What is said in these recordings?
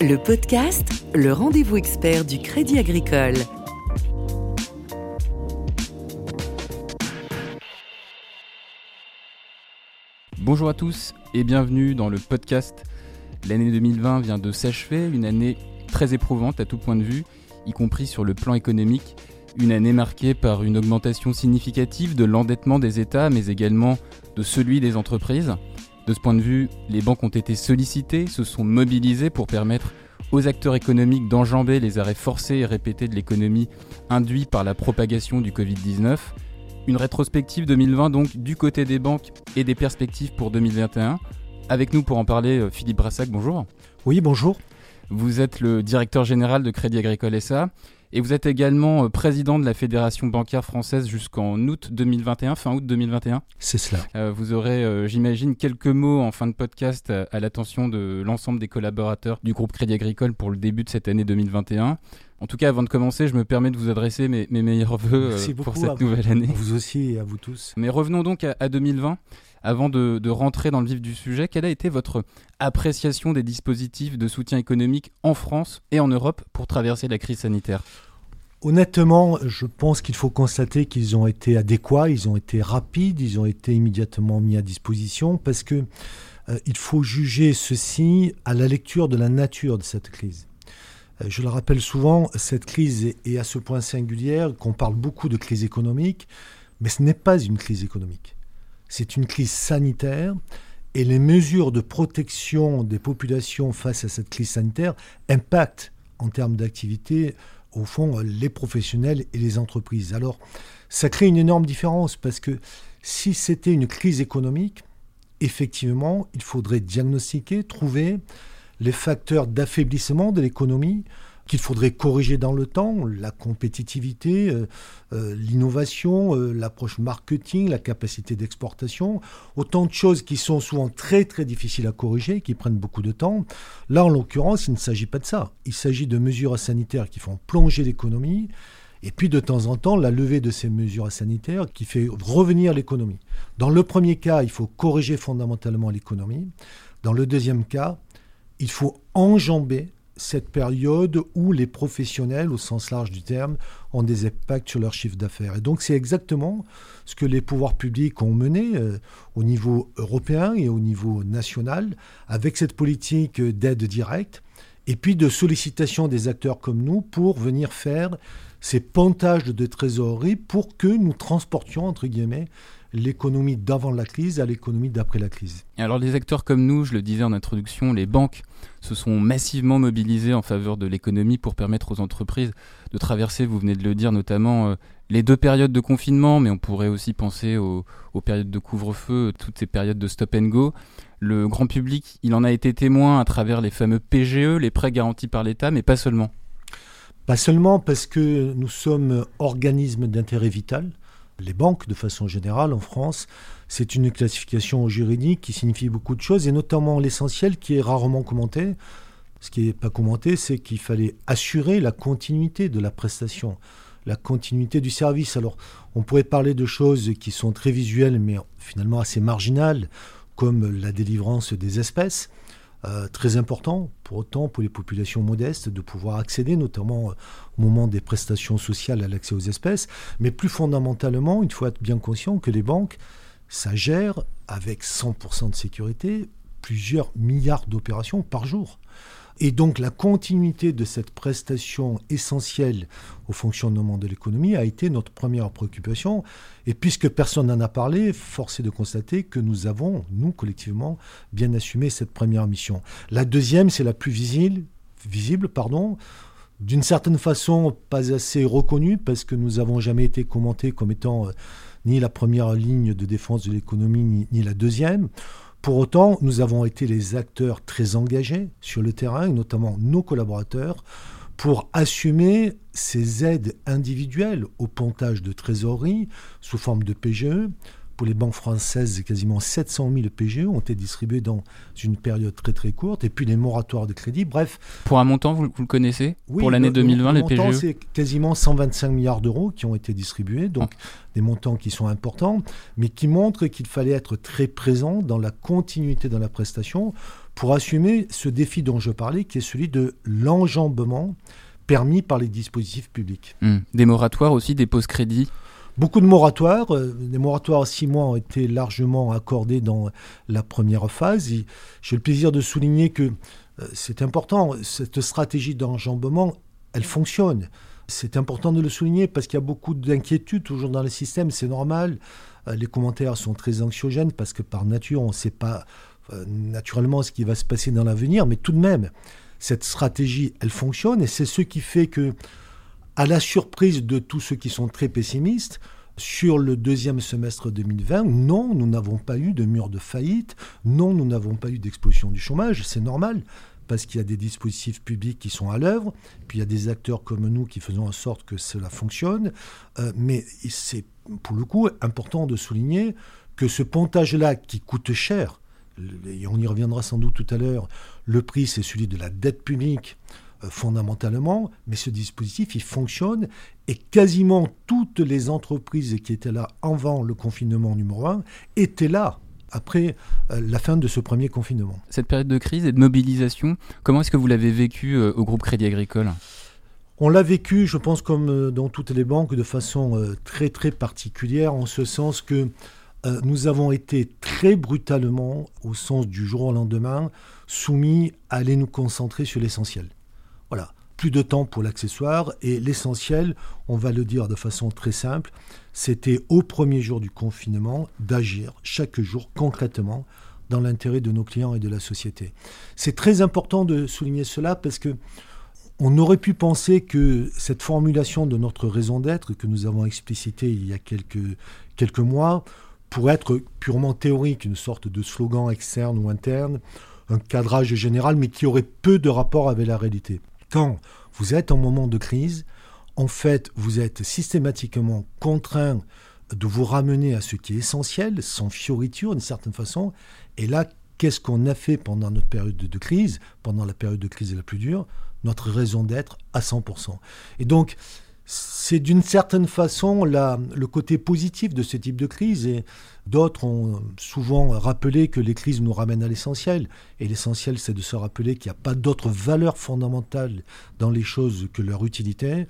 Le podcast, le rendez-vous expert du Crédit Agricole. Bonjour à tous et bienvenue dans le podcast. L'année 2020 vient de s'achever, une année très éprouvante à tout point de vue, y compris sur le plan économique. Une année marquée par une augmentation significative de l'endettement des États, mais également de celui des entreprises. De ce point de vue, les banques ont été sollicitées, se sont mobilisées pour permettre aux acteurs économiques d'enjamber les arrêts forcés et répétés de l'économie induits par la propagation du Covid-19. Une rétrospective 2020 donc du côté des banques et des perspectives pour 2021. Avec nous pour en parler, euh, Philippe Brassac, bonjour. Oui, bonjour. Vous êtes le directeur général de Crédit Agricole SA. Et vous êtes également euh, président de la Fédération bancaire française jusqu'en août 2021, fin août 2021. C'est cela. Euh, vous aurez, euh, j'imagine, quelques mots en fin de podcast à, l'attention de l'ensemble des collaborateurs du groupe Crédit Agricole pour le début de cette année 2021. En tout cas, avant de commencer, je me permets de vous adresser mes, meilleurs voeux pour cette nouvelle année. vous aussi et à vous tous. Mais revenons donc à, 2020. Avant de, rentrer dans le vif du sujet, quelle a été votre appréciation des dispositifs de soutien économique en France et en Europe pour traverser la crise sanitaire? Honnêtement, je pense qu'il faut constater qu'ils ont été adéquats, ils ont été rapides, ils ont été immédiatement mis à disposition parce que euh, il faut juger ceci à la lecture de la nature de cette crise. Euh, je le rappelle souvent, cette crise est à ce point singulière qu'on parle beaucoup de crise économique, mais ce n'est pas une crise économique. C'est une crise sanitaire et les mesures de protection des populations face à cette crise sanitaire impactent en termes d'activité au fond, les professionnels et les entreprises. Alors, ça crée une énorme différence parce que si c'était une crise économique, effectivement, il faudrait diagnostiquer, trouver les facteurs d'affaiblissement de l'économie qu'il faudrait corriger dans le temps, la compétitivité, euh, euh, l'innovation, euh, l'approche marketing, la capacité d'exportation, autant de choses qui sont souvent très très difficiles à corriger, qui prennent beaucoup de temps. Là, en l'occurrence, il ne s'agit pas de ça. Il s'agit de mesures sanitaires qui font plonger l'économie, et puis de temps en temps, la levée de ces mesures sanitaires qui fait revenir l'économie. Dans le premier cas, il faut corriger fondamentalement l'économie. Dans le deuxième cas, il faut enjamber cette période où les professionnels, au sens large du terme, ont des impacts sur leur chiffre d'affaires. Et donc c'est exactement ce que les pouvoirs publics ont mené euh, au niveau européen et au niveau national, avec cette politique d'aide directe, et puis de sollicitation des acteurs comme nous pour venir faire ces pontages de trésorerie pour que nous transportions, entre guillemets, l'économie d'avant la crise à l'économie d'après la crise. Alors les acteurs comme nous, je le disais en introduction, les banques se sont massivement mobilisées en faveur de l'économie pour permettre aux entreprises de traverser, vous venez de le dire notamment, euh, les deux périodes de confinement, mais on pourrait aussi penser aux, périodes de couvre-feu, toutes ces périodes de stop and go. Le grand public, il en a été témoin à travers les fameux PGE, les prêts garantis par l'État, mais pas seulement. Pas seulement parce que nous sommes organismes d'intérêt vital les banques de façon générale en France. C'est une classification juridique qui signifie beaucoup de choses et notamment l'essentiel qui est rarement commenté. Ce qui n'est pas commenté, c'est qu'il fallait assurer la continuité de la prestation, la continuité du service. Alors, on pourrait parler de choses qui sont très visuelles, mais finalement assez marginales, comme la délivrance des espèces. Euh, très important pour autant pour les populations modestes de pouvoir accéder, notamment euh, au moment des prestations sociales à l'accès aux espèces. Mais plus fondamentalement, il faut être bien conscient que les banques, ça gère avec 100% de sécurité plusieurs milliards d'opérations par jour. Et donc la continuité de cette prestation essentielle au fonctionnement de l'économie a été notre première préoccupation. Et puisque personne n'en a parlé, force est de constater que nous avons, nous collectivement, bien assumé cette première mission. La deuxième, c'est la plus visible, visible pardon, d'une certaine façon pas assez reconnue parce que nous n'avons jamais été commentés comme étant euh, ni la première ligne de défense de l'économie ni, ni la deuxième. Pour autant, nous avons été les acteurs très engagés sur le terrain, notamment nos collaborateurs, pour assumer ces aides individuelles au pontage de trésorerie sous forme de PGE, pour les banques françaises, quasiment 700 000 PGE ont été distribués dans une période très très courte, et puis les moratoires de crédit, bref. Pour un montant, vous, le connaissez? Oui, Pour l'année 2020, le les PGE c'est quasiment 125 milliards d'euros qui ont été distribués, donc ah. des montants qui sont importants, mais qui montrent qu'il fallait être très présent dans la continuité de la prestation pour assumer ce défi dont je parlais, qui est celui de l'enjambement permis par les dispositifs publics. Hmm. Des moratoires aussi, des pauses crédits? Beaucoup de moratoires. Euh, les moratoires à six mois ont été largement accordés dans la première phase. J'ai le plaisir de souligner que euh, c'est important, cette stratégie d'enjambement, elle fonctionne. C'est important de le souligner parce qu'il y a beaucoup d'inquiétudes toujours dans le système, c'est normal. Euh, les commentaires sont très anxiogènes parce que par nature, on ne sait pas naturellement ce qui va se passer dans l'avenir, mais tout de même, cette stratégie, elle fonctionne et c'est ce qui fait que à la surprise de tous ceux qui sont très pessimistes, sur le deuxième semestre 2020, non, nous n'avons pas eu de mur de faillite, non, nous n'avons pas eu d'explosion du chômage, c'est normal, parce qu'il y a des dispositifs publics qui sont à l'œuvre, puis il y a des acteurs comme nous qui faisons en sorte que cela fonctionne, euh, mais c'est pour le coup important de souligner que ce pontage-là qui coûte cher, et on y reviendra sans doute tout à l'heure, le prix c'est celui de la dette publique, fondamentalement, mais ce dispositif, il fonctionne et quasiment toutes les entreprises qui étaient là avant le confinement numéro 1 étaient là après euh, la fin de ce premier confinement. Cette période de crise et de mobilisation, comment est-ce que vous l'avez vécu euh, au groupe Crédit Agricole? On l'a vécu, je pense, comme dans toutes les banques, de façon très très particulière, en ce sens que nous avons été très brutalement, au sens du jour au lendemain, soumis à aller nous concentrer sur l'essentiel. Voilà, plus de temps pour l'accessoire et l'essentiel, on va le dire de façon très simple, c'était au premier jour du confinement d'agir chaque jour concrètement dans l'intérêt de nos clients et de la société. C'est très important de souligner cela parce que on aurait pu penser que cette formulation de notre raison d'être que nous avons explicité il y a quelques, quelques mois pourrait être purement théorique, une sorte de slogan externe ou interne, un cadrage général, mais qui aurait peu de rapport avec la réalité. Quand vous êtes en moment de crise, en fait, vous êtes systématiquement contraint de vous ramener à ce qui est essentiel, sans fioriture d'une certaine façon. Et là, qu'est-ce qu'on a fait pendant notre période de crise, pendant la période de crise la plus dure Notre raison d'être à 100%. Et donc, c'est d'une certaine façon le côté positif de ce type de crise. Et d'autres ont souvent rappelé que les crises nous ramènent à l'essentiel. Et l'essentiel, c'est de se rappeler qu'il n'y a pas d'autre valeur fondamentale dans les choses que leur utilité. Et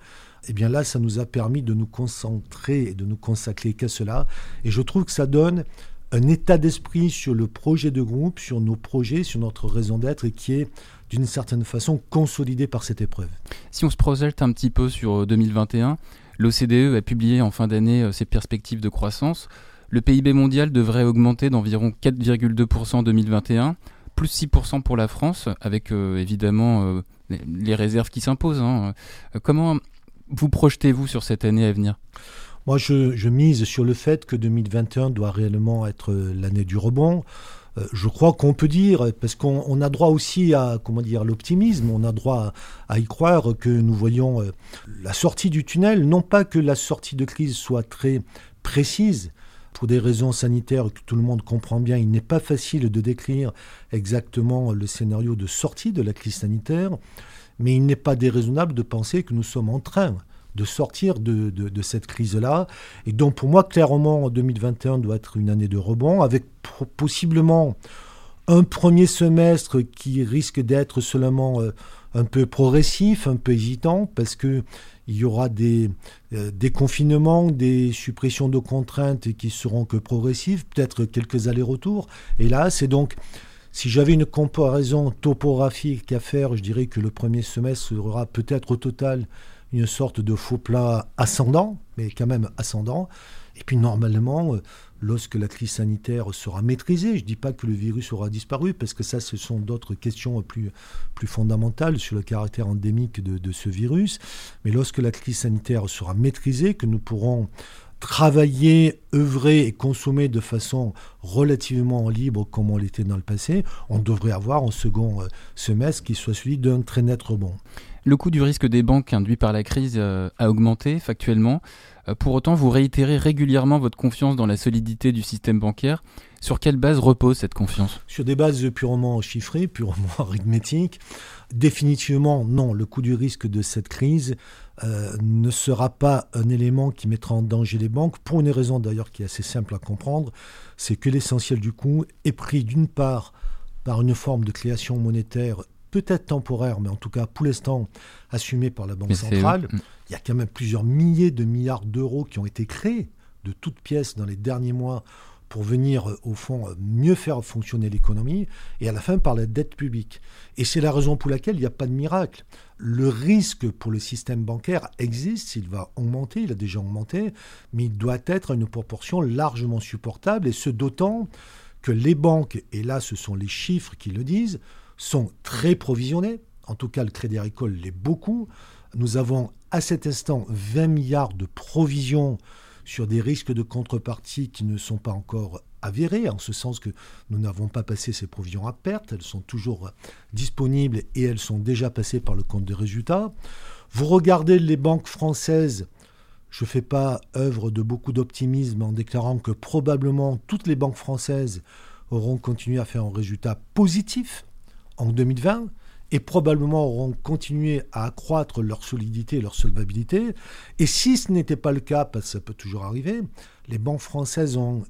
eh bien là, ça nous a permis de nous concentrer et de nous consacrer qu'à cela. Et je trouve que ça donne un état d'esprit sur le projet de groupe, sur nos projets, sur notre raison d'être, et qui est d'une certaine façon consolidé par cette épreuve. Si on se projette un petit peu sur 2021, euh, l'OCDE a publié en fin d'année euh, ses perspectives de croissance. Le PIB mondial devrait augmenter d'environ 4,2% en 2021, plus 6% pour la France, avec euh, évidemment les réserves qui s'imposent. Hein. Comment vous projetez-vous sur cette année à venir? Moi, je, mise sur le fait que 2021 doit réellement être l'année du rebond. Euh, je crois qu'on peut dire, parce qu'on a droit aussi à comment dire l'optimisme, on a droit à, y croire que nous voyons euh, la sortie du tunnel, non pas que la sortie de crise soit très précise, pour des raisons sanitaires que tout le monde comprend bien, il n'est pas facile de décrire exactement le scénario de sortie de la crise sanitaire, mais il n'est pas déraisonnable de penser que nous sommes en train de sortir de, cette crise-là. Et donc pour moi, clairement, 2021 doit être une année de rebond, avec possiblement un premier semestre qui risque d'être seulement euh, un peu progressif, un peu hésitant, parce que il y aura des, euh, des confinements, des suppressions de contraintes qui seront que progressives, peut-être quelques allers-retours. Et là, c'est donc, si j'avais une comparaison topographique à faire, je dirais que le premier semestre sera peut-être au total une sorte de faux plat ascendant, mais quand même ascendant. Et puis normalement, euh, lorsque la crise sanitaire sera maîtrisée, je ne dis pas que le virus aura disparu, parce que ça, ce sont d'autres questions plus, fondamentales sur le caractère endémique de ce virus, mais lorsque la crise sanitaire sera maîtrisée, que nous pourrons travailler, œuvrer et consommer de façon relativement libre comme on l'était dans le passé, on devrait avoir un second euh, semestre qui soit celui d'un très net rebond. Le coût du risque des banques induit par la crise euh, a augmenté factuellement. Euh, pour autant, vous réitérez régulièrement votre confiance dans la solidité du système bancaire. Sur quelle base repose cette confiance? Sur des bases purement chiffrées, purement arithmétiques. Définitivement, non. Le coût du risque de cette crise euh, ne sera pas un élément qui mettra en danger les banques, pour une raison d'ailleurs qui est assez simple à comprendre, c'est que l'essentiel du coût est pris d'une part par une forme de création monétaire peut-être temporaire, mais en tout cas pour l'instant assumée par la Banque centrale. Il y a quand même plusieurs milliers de milliards d'euros qui ont été créés de toutes pièces dans les derniers mois pour venir, au fond, mieux faire fonctionner l'économie, et à la fin par la dette publique. Et c'est la raison pour laquelle il n'y a pas de miracle. Le risque pour le système bancaire existe, il va augmenter, il a déjà augmenté, mais il doit être à une proportion largement supportable, et ce d'autant que les banques, et là ce sont les chiffres qui le disent, sont très provisionnés, en tout cas le Crédit Agricole l'est beaucoup. Nous avons à cet instant 20 milliards de provisions sur des risques de contrepartie qui ne sont pas encore avérés, en ce sens que nous n'avons pas passé ces provisions à perte, elles sont toujours disponibles et elles sont déjà passées par le compte des résultats. Vous regardez les banques françaises, je ne fais pas œuvre de beaucoup d'optimisme en déclarant que probablement toutes les banques françaises auront continué à faire un résultat positif en 2020 et probablement auront continué à accroître leur solidité et leur solvabilité. Et si ce n'était pas le cas, parce que ça peut toujours arriver, les banques françaises ont,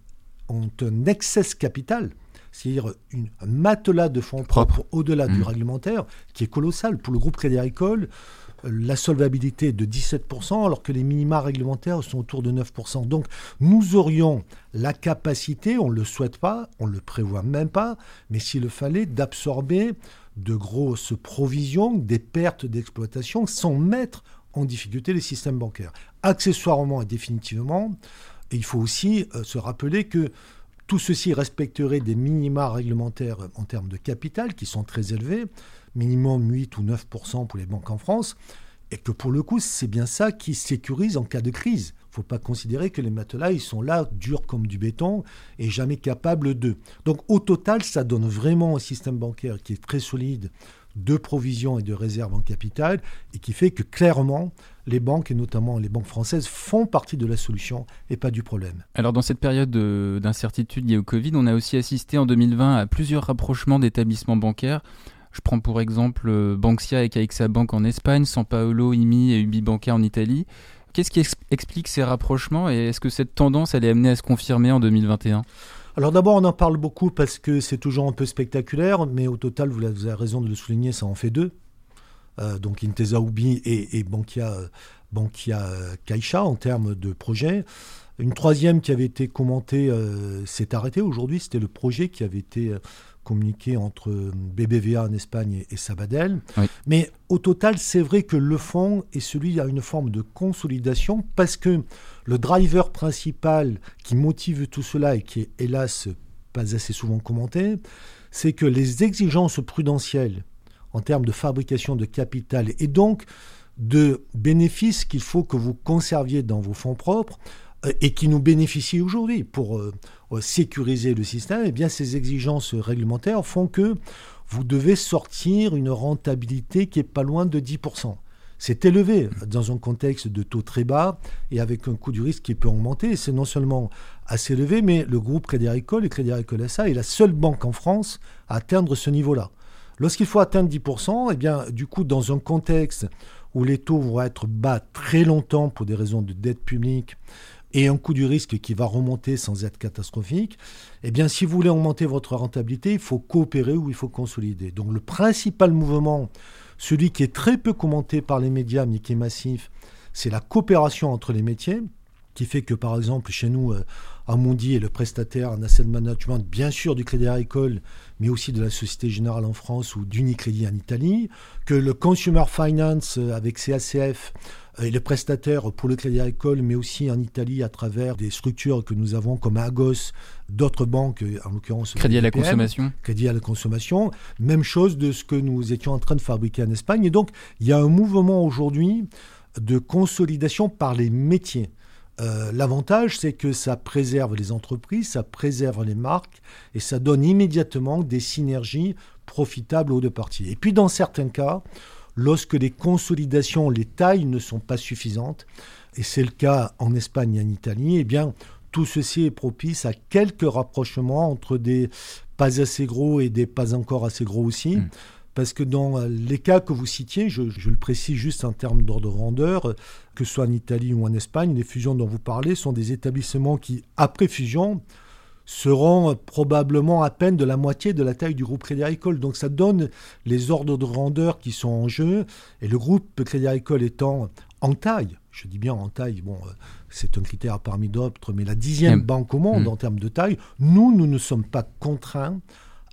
ont un excès capital, c'est-à-dire un matelas de fonds propres au-delà du mmh. réglementaire, qui est colossal. Pour le groupe Crédit Agricole, la solvabilité de 17%, alors que les minima réglementaires sont autour de 9%. Donc nous aurions la capacité, on ne le souhaite pas, on ne le prévoit même pas, mais s'il le fallait, d'absorber de grosses provisions, des pertes d'exploitation, sans mettre en difficulté les systèmes bancaires. Accessoirement et définitivement, il faut aussi euh, se rappeler que tout ceci respecterait des minima réglementaires en termes de capital qui sont très élevés, minimum 8 ou 9 pour les banques en France, et que pour le coup, c'est bien ça qui sécurise en cas de crise. Il ne faut pas considérer que les matelas, ils sont là, durs comme du béton, et jamais capables d'eux. Donc au total, ça donne vraiment un système bancaire qui est très solide, de provisions et de réserves en capital, et qui fait que clairement, les banques, et notamment les banques françaises, font partie de la solution et pas du problème. Alors dans cette période d'incertitude liée au Covid, on a aussi assisté en 2020 à plusieurs rapprochements d'établissements bancaires. Je prends pour exemple euh, Bankia et CaixaBank Bank en Espagne, San Paolo, IMI et Ubibanca en Italie. Qu'est-ce qui explique ces rapprochements et est-ce que cette tendance elle est amenée à se confirmer en 2021 alors d'abord, on en parle beaucoup parce que c'est toujours un peu spectaculaire, mais au total, vous avez raison de le souligner, ça en fait deux. Euh, donc Intesa Ubi et, Bankia, Bankia euh, Caixa en termes de projet. Une troisième qui avait été commentée euh, s'est arrêtée aujourd'hui, c'était le projet qui avait été communiqué entre BBVA en Espagne et, Sabadell. Mais au total, c'est vrai que le fonds est celui à une forme de consolidation parce que le driver principal qui motive tout cela et qui est hélas pas assez souvent commenté, c'est que les exigences prudentielles en termes de fabrication de capital et donc de bénéfices qu'il faut que vous conserviez dans vos fonds propres euh, et qui nous bénéficient aujourd'hui pour euh, euh, sécuriser le système, eh ces exigences réglementaires font que vous devez sortir une rentabilité qui est pas loin de 10%. C'est élevé dans un contexte de taux très bas et avec un coût du risque qui peut augmenter. C'est non seulement assez élevé, mais le groupe Crédit Agricole et Crédit Agricole SA est la seule banque en France à atteindre ce niveau-là. Lorsqu'il faut atteindre 10%, eh bien, du coup, dans un contexte où les taux vont être bas très longtemps pour des raisons de dette publique et un coût du risque qui va remonter sans être catastrophique, eh bien, si vous voulez augmenter votre rentabilité, il faut coopérer ou il faut consolider. Donc, le principal mouvement, celui qui est très peu commenté par les médias, mais qui est massif, c'est la coopération entre les métiers, qui fait que, par exemple, chez nous, euh, Amundi est le prestataire en asset management, bien sûr, du Crédit Agricole, mais aussi de la Société Générale en France ou d'Unicredit en Italie, que le Consumer Finance euh, avec CACF euh, est le prestataire pour le Crédit Agricole, mais aussi en Italie à travers des structures que nous avons comme Agos, d'autres banques, euh, en l'occurrence Crédit à la consommation. Crédit à la consommation. Même chose de ce que nous étions en train de fabriquer en Espagne. Et donc, il y a un mouvement aujourd'hui de consolidation par les métiers. Euh, l'avantage, c'est que ça préserve les entreprises, ça préserve les marques et ça donne immédiatement des synergies profitables aux deux parties. Et puis dans certains cas, lorsque les consolidations, les tailles ne sont pas suffisantes, et c'est le cas en Espagne et en Italie, eh bien tout ceci est propice à quelques rapprochements entre des pas assez gros et des pas encore assez gros aussi. Hmm. Parce que dans les cas que vous citiez, je, le précise juste en termes d'ordre grandeur, que ce soit en Italie ou en Espagne, les fusions dont vous parlez sont des établissements qui, après fusion, seront probablement à peine de la moitié de la taille du groupe Crédit Agricole. Donc ça donne les ordres de grandeur qui sont en jeu. Et le groupe Crédit Agricole étant en taille, je dis bien en taille, bon, euh, c'est un critère parmi d'autres, mais la dixième banque au monde en termes de taille, nous, nous ne sommes pas contraints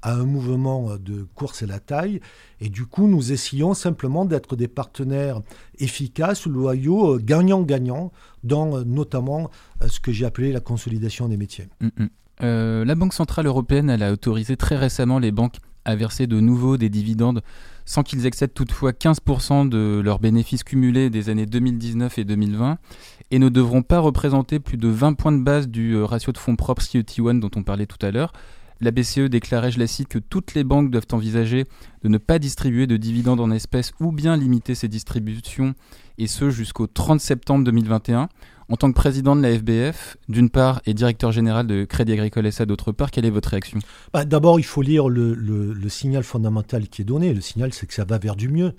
à un mouvement de course à la taille. Et du coup, nous essayons simplement d'être des partenaires efficaces, loyaux, gagnants-gagnants, dans notamment ce que j'ai appelé la consolidation des métiers. Mm, mm. Euh, la Banque Centrale Européenne elle a autorisé très récemment les banques à verser de nouveau des dividendes sans qu'ils excèdent toutefois 15% de leurs bénéfices cumulés des années 2019 et 2020 et ne devront pas représenter plus de 20 points de base du euh, ratio de fonds propres CET1 dont on parlait tout à l'heure. La BCE déclarait, je la cite, que toutes les banques doivent envisager de ne pas distribuer de dividendes en espèces ou bien limiter ces distributions, et ce jusqu'au 30 septembre 2021. En tant que président de la FBF, d'une part, et directeur général de Crédit Agricole SA d'autre part, quelle est votre réaction? Bah, D'abord, il faut lire le, signal fondamental qui est donné. Le signal, c'est que ça va vers du mieux,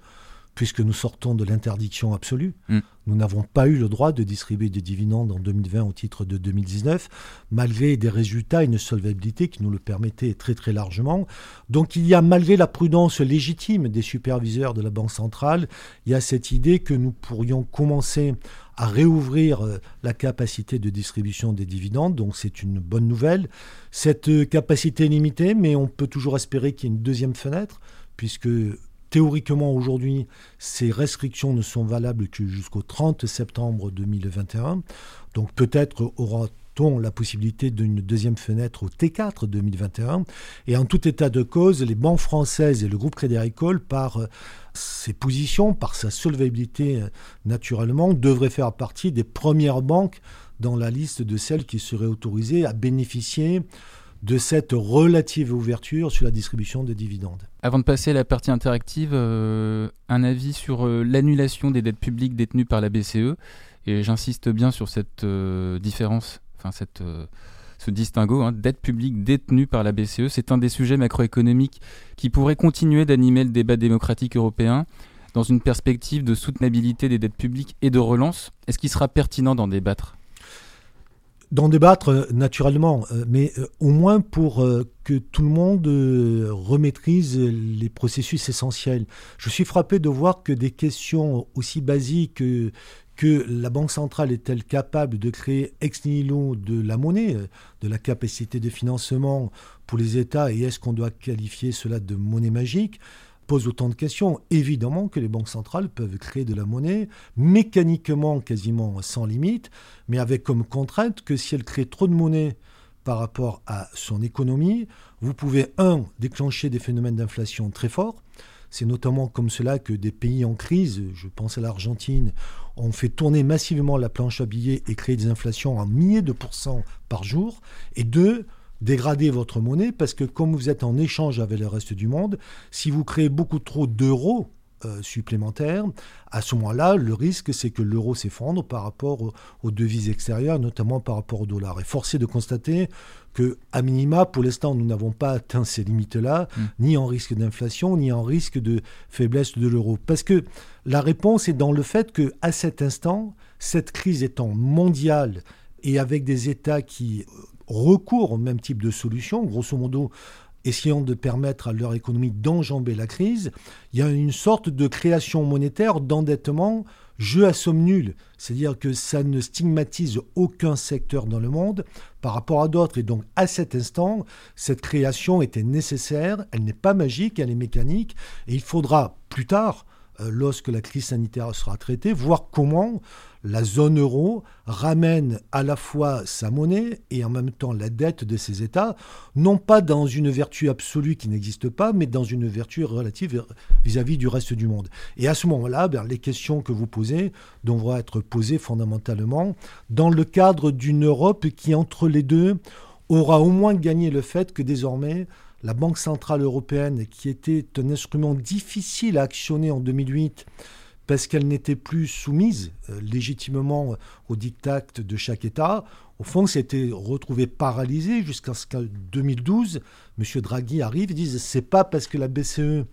puisque nous sortons de l'interdiction absolue. Mm. Nous n'avons pas eu le droit de distribuer des dividendes en 2020 au titre de 2019, malgré des résultats et une solvabilité qui nous le permettaient très très largement. Donc il y a, malgré la prudence légitime des superviseurs de la Banque centrale, il y a cette idée que nous pourrions commencer à réouvrir euh, la capacité de distribution des dividendes, donc c'est une bonne nouvelle. Cette euh, capacité est limitée, mais on peut toujours espérer qu'il y ait une deuxième fenêtre, puisque théoriquement aujourd'hui, ces restrictions ne sont valables que jusqu'au 30 septembre 2021. Donc peut-être aura la possibilité d'une deuxième fenêtre au T4 2021. Et en tout état de cause, les banques françaises et le groupe Crédit Agricole, par euh, ses positions, par sa solvabilité euh, naturellement, devraient faire partie des premières banques dans la liste de celles qui seraient autorisées à bénéficier de cette relative ouverture sur la distribution des dividendes. Avant de passer à la partie interactive, euh, un avis sur l'annulation des dettes publiques détenues par la BCE. Et j'insiste bien sur cette différence enfin cette, euh, ce distinguo, hein, dette publique détenue par la BCE, c'est un des sujets macroéconomiques qui pourrait continuer d'animer le débat démocratique européen dans une perspective de soutenabilité des dettes publiques et de relance. Est-ce qu'il sera pertinent d'en débattre? D'en débattre, euh, naturellement, euh, mais au moins pour que tout le monde remaîtrise les processus essentiels. Je suis frappé de voir que des questions aussi basiques que la Banque centrale est-elle capable de créer ex nihilo de la monnaie, euh, de la capacité de financement pour les États, et est-ce qu'on doit qualifier cela de monnaie magique? Pose autant de questions. Évidemment que les banques centrales peuvent créer de la monnaie mécaniquement quasiment sans limite, mais avec comme contrainte que si elles créent trop de monnaie par rapport à son économie, vous pouvez, un, déclencher des phénomènes d'inflation très forts, c'est notamment comme cela que des pays en crise, je pense à l'Argentine, ont fait tourner massivement la planche à billets et créé des inflations en milliers de pourcents par jour. Et deux, dégrader votre monnaie parce que comme vous êtes en échange avec le reste du monde, si vous créez beaucoup trop d'euros euh, supplémentaires, à ce moment-là, le risque, c'est que l'euro s'effondre par rapport aux, devises extérieures, notamment par rapport au dollar. Et forcé de constater que, à minima, pour l'instant, nous n'avons pas atteint ces limites-là, mm. ni en risque d'inflation, ni en risque de faiblesse de l'euro. Parce que la réponse est dans le fait que, à cet instant, cette crise étant mondiale et avec des États qui recourent au même type de solution, grosso modo, essayant de permettre à leur économie d'enjamber la crise, il y a une sorte de création monétaire, d'endettement, jeu à somme nulle. C'est-à-dire que ça ne stigmatise aucun secteur dans le monde par rapport à d'autres. Et donc, à cet instant, cette création était nécessaire, elle n'est pas magique, elle est mécanique, et il faudra plus tard, euh, lorsque la crise sanitaire sera traitée, voir comment la zone euro ramène à la fois sa monnaie et en même temps la dette de ses États, non pas dans une vertu absolue qui n'existe pas, mais dans une vertu relative vis-à-vis du reste du monde. Et à ce moment-là, ben, les questions que vous posez devront être posées fondamentalement dans le cadre d'une Europe qui, entre les deux, aura au moins gagné le fait que désormais, la Banque Centrale Européenne, qui était un instrument difficile à actionner en 2008, parce qu'elle n'était plus soumise euh, légitimement euh, au diktat de chaque État. Au fond, c'était retrouvé paralysé jusqu'à ce qu'en 2012, M. Draghi arrive et dise c'est pas parce que la BCE euh,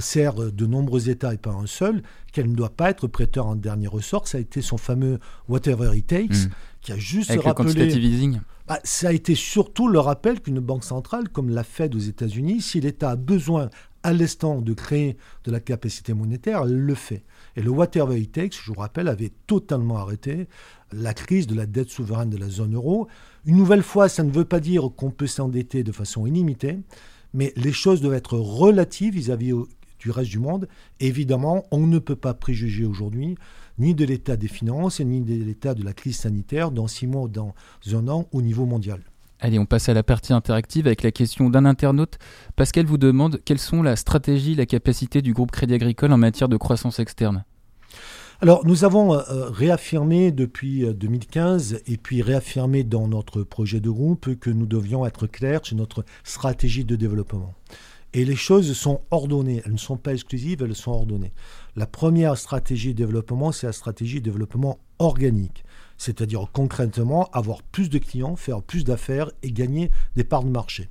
sert de nombreux États et pas un seul qu'elle ne doit pas être prêteur en dernier ressort. Ça a été son fameux whatever it takes, mm qui a juste Avec rappelé. Le quantitative easing. Bah, ça a été surtout le rappel qu'une banque centrale, comme la Fed aux États-Unis, si l'État a besoin à l'instant de créer de la capacité monétaire, le fait. Et le whatever it takes, je vous rappelle, avait totalement arrêté la crise de la dette souveraine de la zone euro. Une nouvelle fois, ça ne veut pas dire qu'on peut s'endetter de façon illimitée, mais les choses doivent être relatives vis-à-vis du reste du monde. évidemment, on ne peut pas préjuger aujourd'hui ni de l'état des finances, ni de l'état de la crise sanitaire dans six mois ou dans un an au niveau mondial. Allez, on passe à la partie interactive avec la question d'un internaute. Pascal vous demande quelles sont la stratégie, la capacité du groupe Crédit Agricole en matière de croissance externe? Alors, nous avons euh, réaffirmé depuis 2015 euh, et puis réaffirmé dans notre projet de groupe que nous devions être clairs sur notre stratégie de développement. Et les choses sont ordonnées, elles ne sont pas exclusives, elles sont ordonnées. La première stratégie de développement, c'est la stratégie de développement organique, c'est-à-dire concrètement avoir plus de clients, faire plus d'affaires et gagner des parts de marché.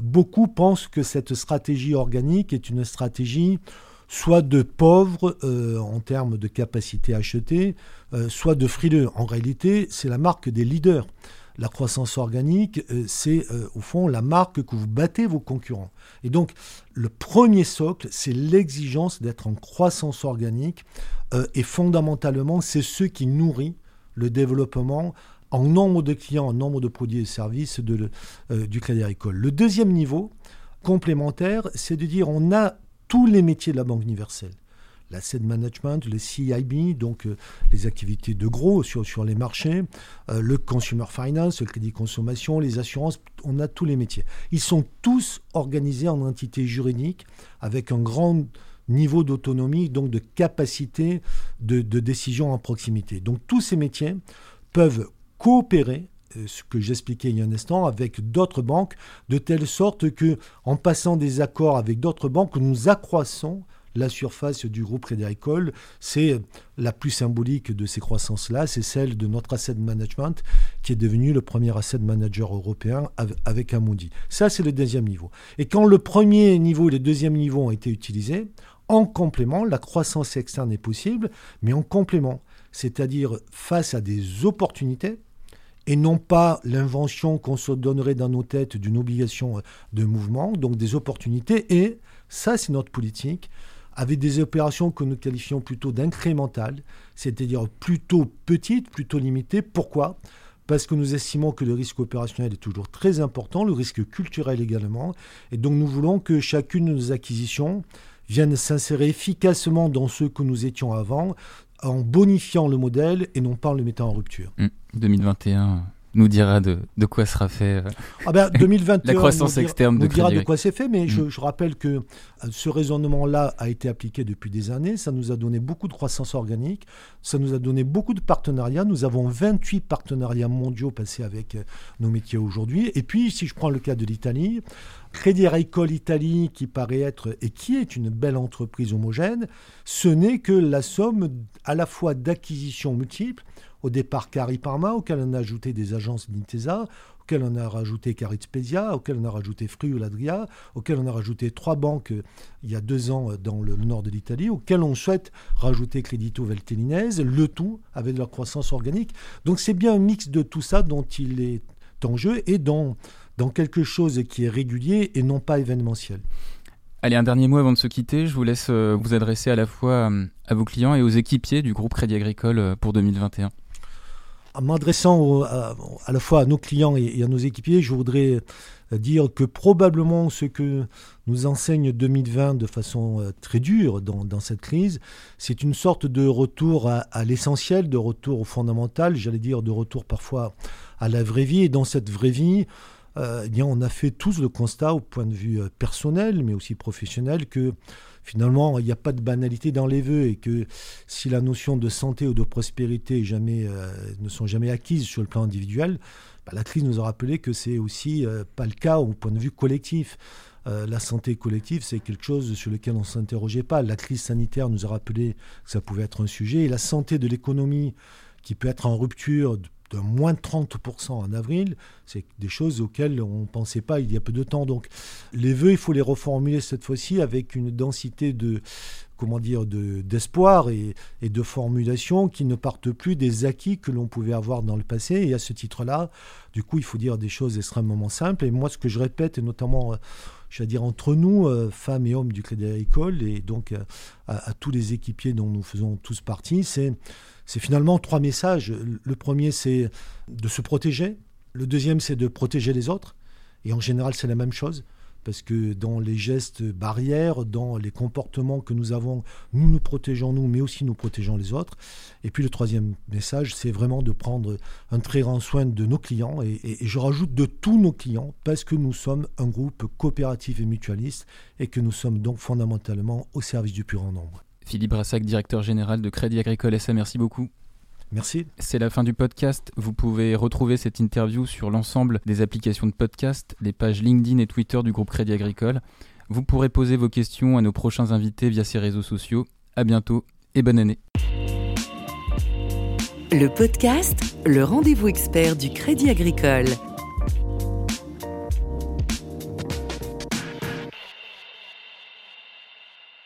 Beaucoup pensent que cette stratégie organique est une stratégie soit de pauvres euh, en termes de capacité à euh, soit de frileux. En réalité, c'est la marque des leaders. La croissance organique, euh, c'est au fond la marque que vous battez vos concurrents. Et donc, le premier socle, c'est l'exigence d'être en croissance organique. et fondamentalement, c'est ce qui nourrit le développement en nombre de clients, en nombre de produits et services de, du Crédit Agricole. Le deuxième niveau, complémentaire, c'est de dire on a tous les métiers de la Banque universelle. L'asset management, le CIB, donc euh, les activités de gros sur, sur les marchés, euh, le consumer finance, le crédit consommation, les assurances, on a tous les métiers. Ils sont tous organisés en entités juridiques avec un grand niveau d'autonomie, donc de capacité de, de décision en proximité. Donc tous ces métiers peuvent coopérer euh, ce que j'expliquais il y a un instant, avec d'autres banques, de telle sorte que, en passant des accords avec d'autres banques, nous accroissons la surface du groupe Crédit Agricole. C'est la plus symbolique de ces croissances-là, c'est celle de notre asset management, qui est devenu le premier asset manager européen avec Amundi. Ça, c'est le deuxième niveau. Et quand le premier niveau et le deuxième niveau ont été utilisés, en complément, la croissance externe est possible, mais en complément, c'est-à-dire face à des opportunités et non pas l'invention qu'on se donnerait dans nos têtes d'une obligation de mouvement, donc des opportunités. Et ça, c'est notre politique, avec des opérations que nous qualifions plutôt d'incrémentales, c'est-à-dire plutôt petites, plutôt limitées. Pourquoi? Parce que nous estimons que le risque opérationnel est toujours très important, le risque culturel également, et donc nous voulons que chacune de nos acquisitions vienne s'insérer efficacement dans ce que nous étions avant, en bonifiant le modèle et non pas en le mettant en rupture. 2021 mmh. Nous dira de, de, quoi sera fait euh, ah ben, 2021 la croissance nous externe nous de dira Crédit de quoi c'est fait, mais je, Mm. je rappelle que euh, ce raisonnement-là a été appliqué depuis des années. Ça nous a donné beaucoup de croissance organique, ça nous a donné beaucoup de partenariats. Nous avons 28 partenariats mondiaux passés avec euh, nos métiers aujourd'hui. Et puis, si je prends le cas de l'Italie, Crédit Agricole Italie, qui paraît être et qui est une belle entreprise homogène, ce n'est que la somme à la fois d'acquisitions multiples, au départ Cariparma, auquel on a ajouté des agences d'Intesa, auquel on a rajouté Caritspezia, auquel on a rajouté Friuladria, auquel on a rajouté trois banques euh, il y a deux ans euh, dans le nord de l'Italie, auquel on souhaite rajouter Credito Valtellinese, le tout avec leur croissance organique. Donc c'est bien un mix de tout ça dont il est en jeu et dans, dans quelque chose qui est régulier et non pas événementiel. Allez, un dernier mot avant de se quitter. Je vous laisse euh, vous adresser à la fois à vos clients et aux équipiers du groupe Crédit Agricole pour 2021. En m'adressant à, la fois à nos clients et, à nos équipiers, je voudrais euh, dire que probablement ce que nous enseigne 2020 de façon euh, très dure dans, cette crise, c'est une sorte de retour à, l'essentiel, de retour au fondamental, j'allais dire de retour parfois à la vraie vie. Et dans cette vraie vie, euh, eh bien, on a fait tous le constat au point de vue personnel, mais aussi professionnel, que finalement, il n'y a pas de banalité dans les vœux et que si la notion de santé ou de prospérité euh, ne sont jamais acquises sur le plan individuel, bah, la crise nous a rappelé que c'est aussi euh, pas le cas au point de vue collectif. Euh, la santé collective, c'est quelque chose sur lequel on ne s'interrogeait pas. La crise sanitaire nous a rappelé que ça pouvait être un sujet. Et la santé de l'économie, qui peut être en rupture de, de moins de 30% en avril, c'est des choses auxquelles on ne pensait pas il y a peu de temps. Donc les vœux, il faut les reformuler cette fois-ci avec une densité de comment dire d'espoir et, et, de formulation qui ne partent plus des acquis que l'on pouvait avoir dans le passé. Et à ce titre-là, du coup, il faut dire des choses extrêmement simples. Et moi, ce que je répète, et notamment je veux dire, entre nous, euh, femmes et hommes du Crédit Agricole, et donc euh, à, tous les équipiers dont nous faisons tous partie, c'est finalement trois messages. Le premier, c'est de se protéger. Le deuxième, c'est de protéger les autres. Et en général, c'est la même chose parce que dans les gestes barrières, dans les comportements que nous avons, nous nous protégeons nous, mais aussi nous protégeons les autres. Et puis le troisième message, c'est vraiment de prendre un très grand soin de nos clients, et, je rajoute de tous nos clients, parce que nous sommes un groupe coopératif et mutualiste, et que nous sommes donc fondamentalement au service du plus grand nombre. Philippe Brassac, directeur général de Crédit Agricole SA, merci beaucoup. Merci. C'est la fin du podcast. Vous pouvez retrouver cette interview sur l'ensemble des applications de podcast, les pages LinkedIn et Twitter du groupe Crédit Agricole. Vous pourrez poser vos questions à nos prochains invités via ces réseaux sociaux. À bientôt et bonne année. Le podcast, le rendez-vous expert du Crédit Agricole.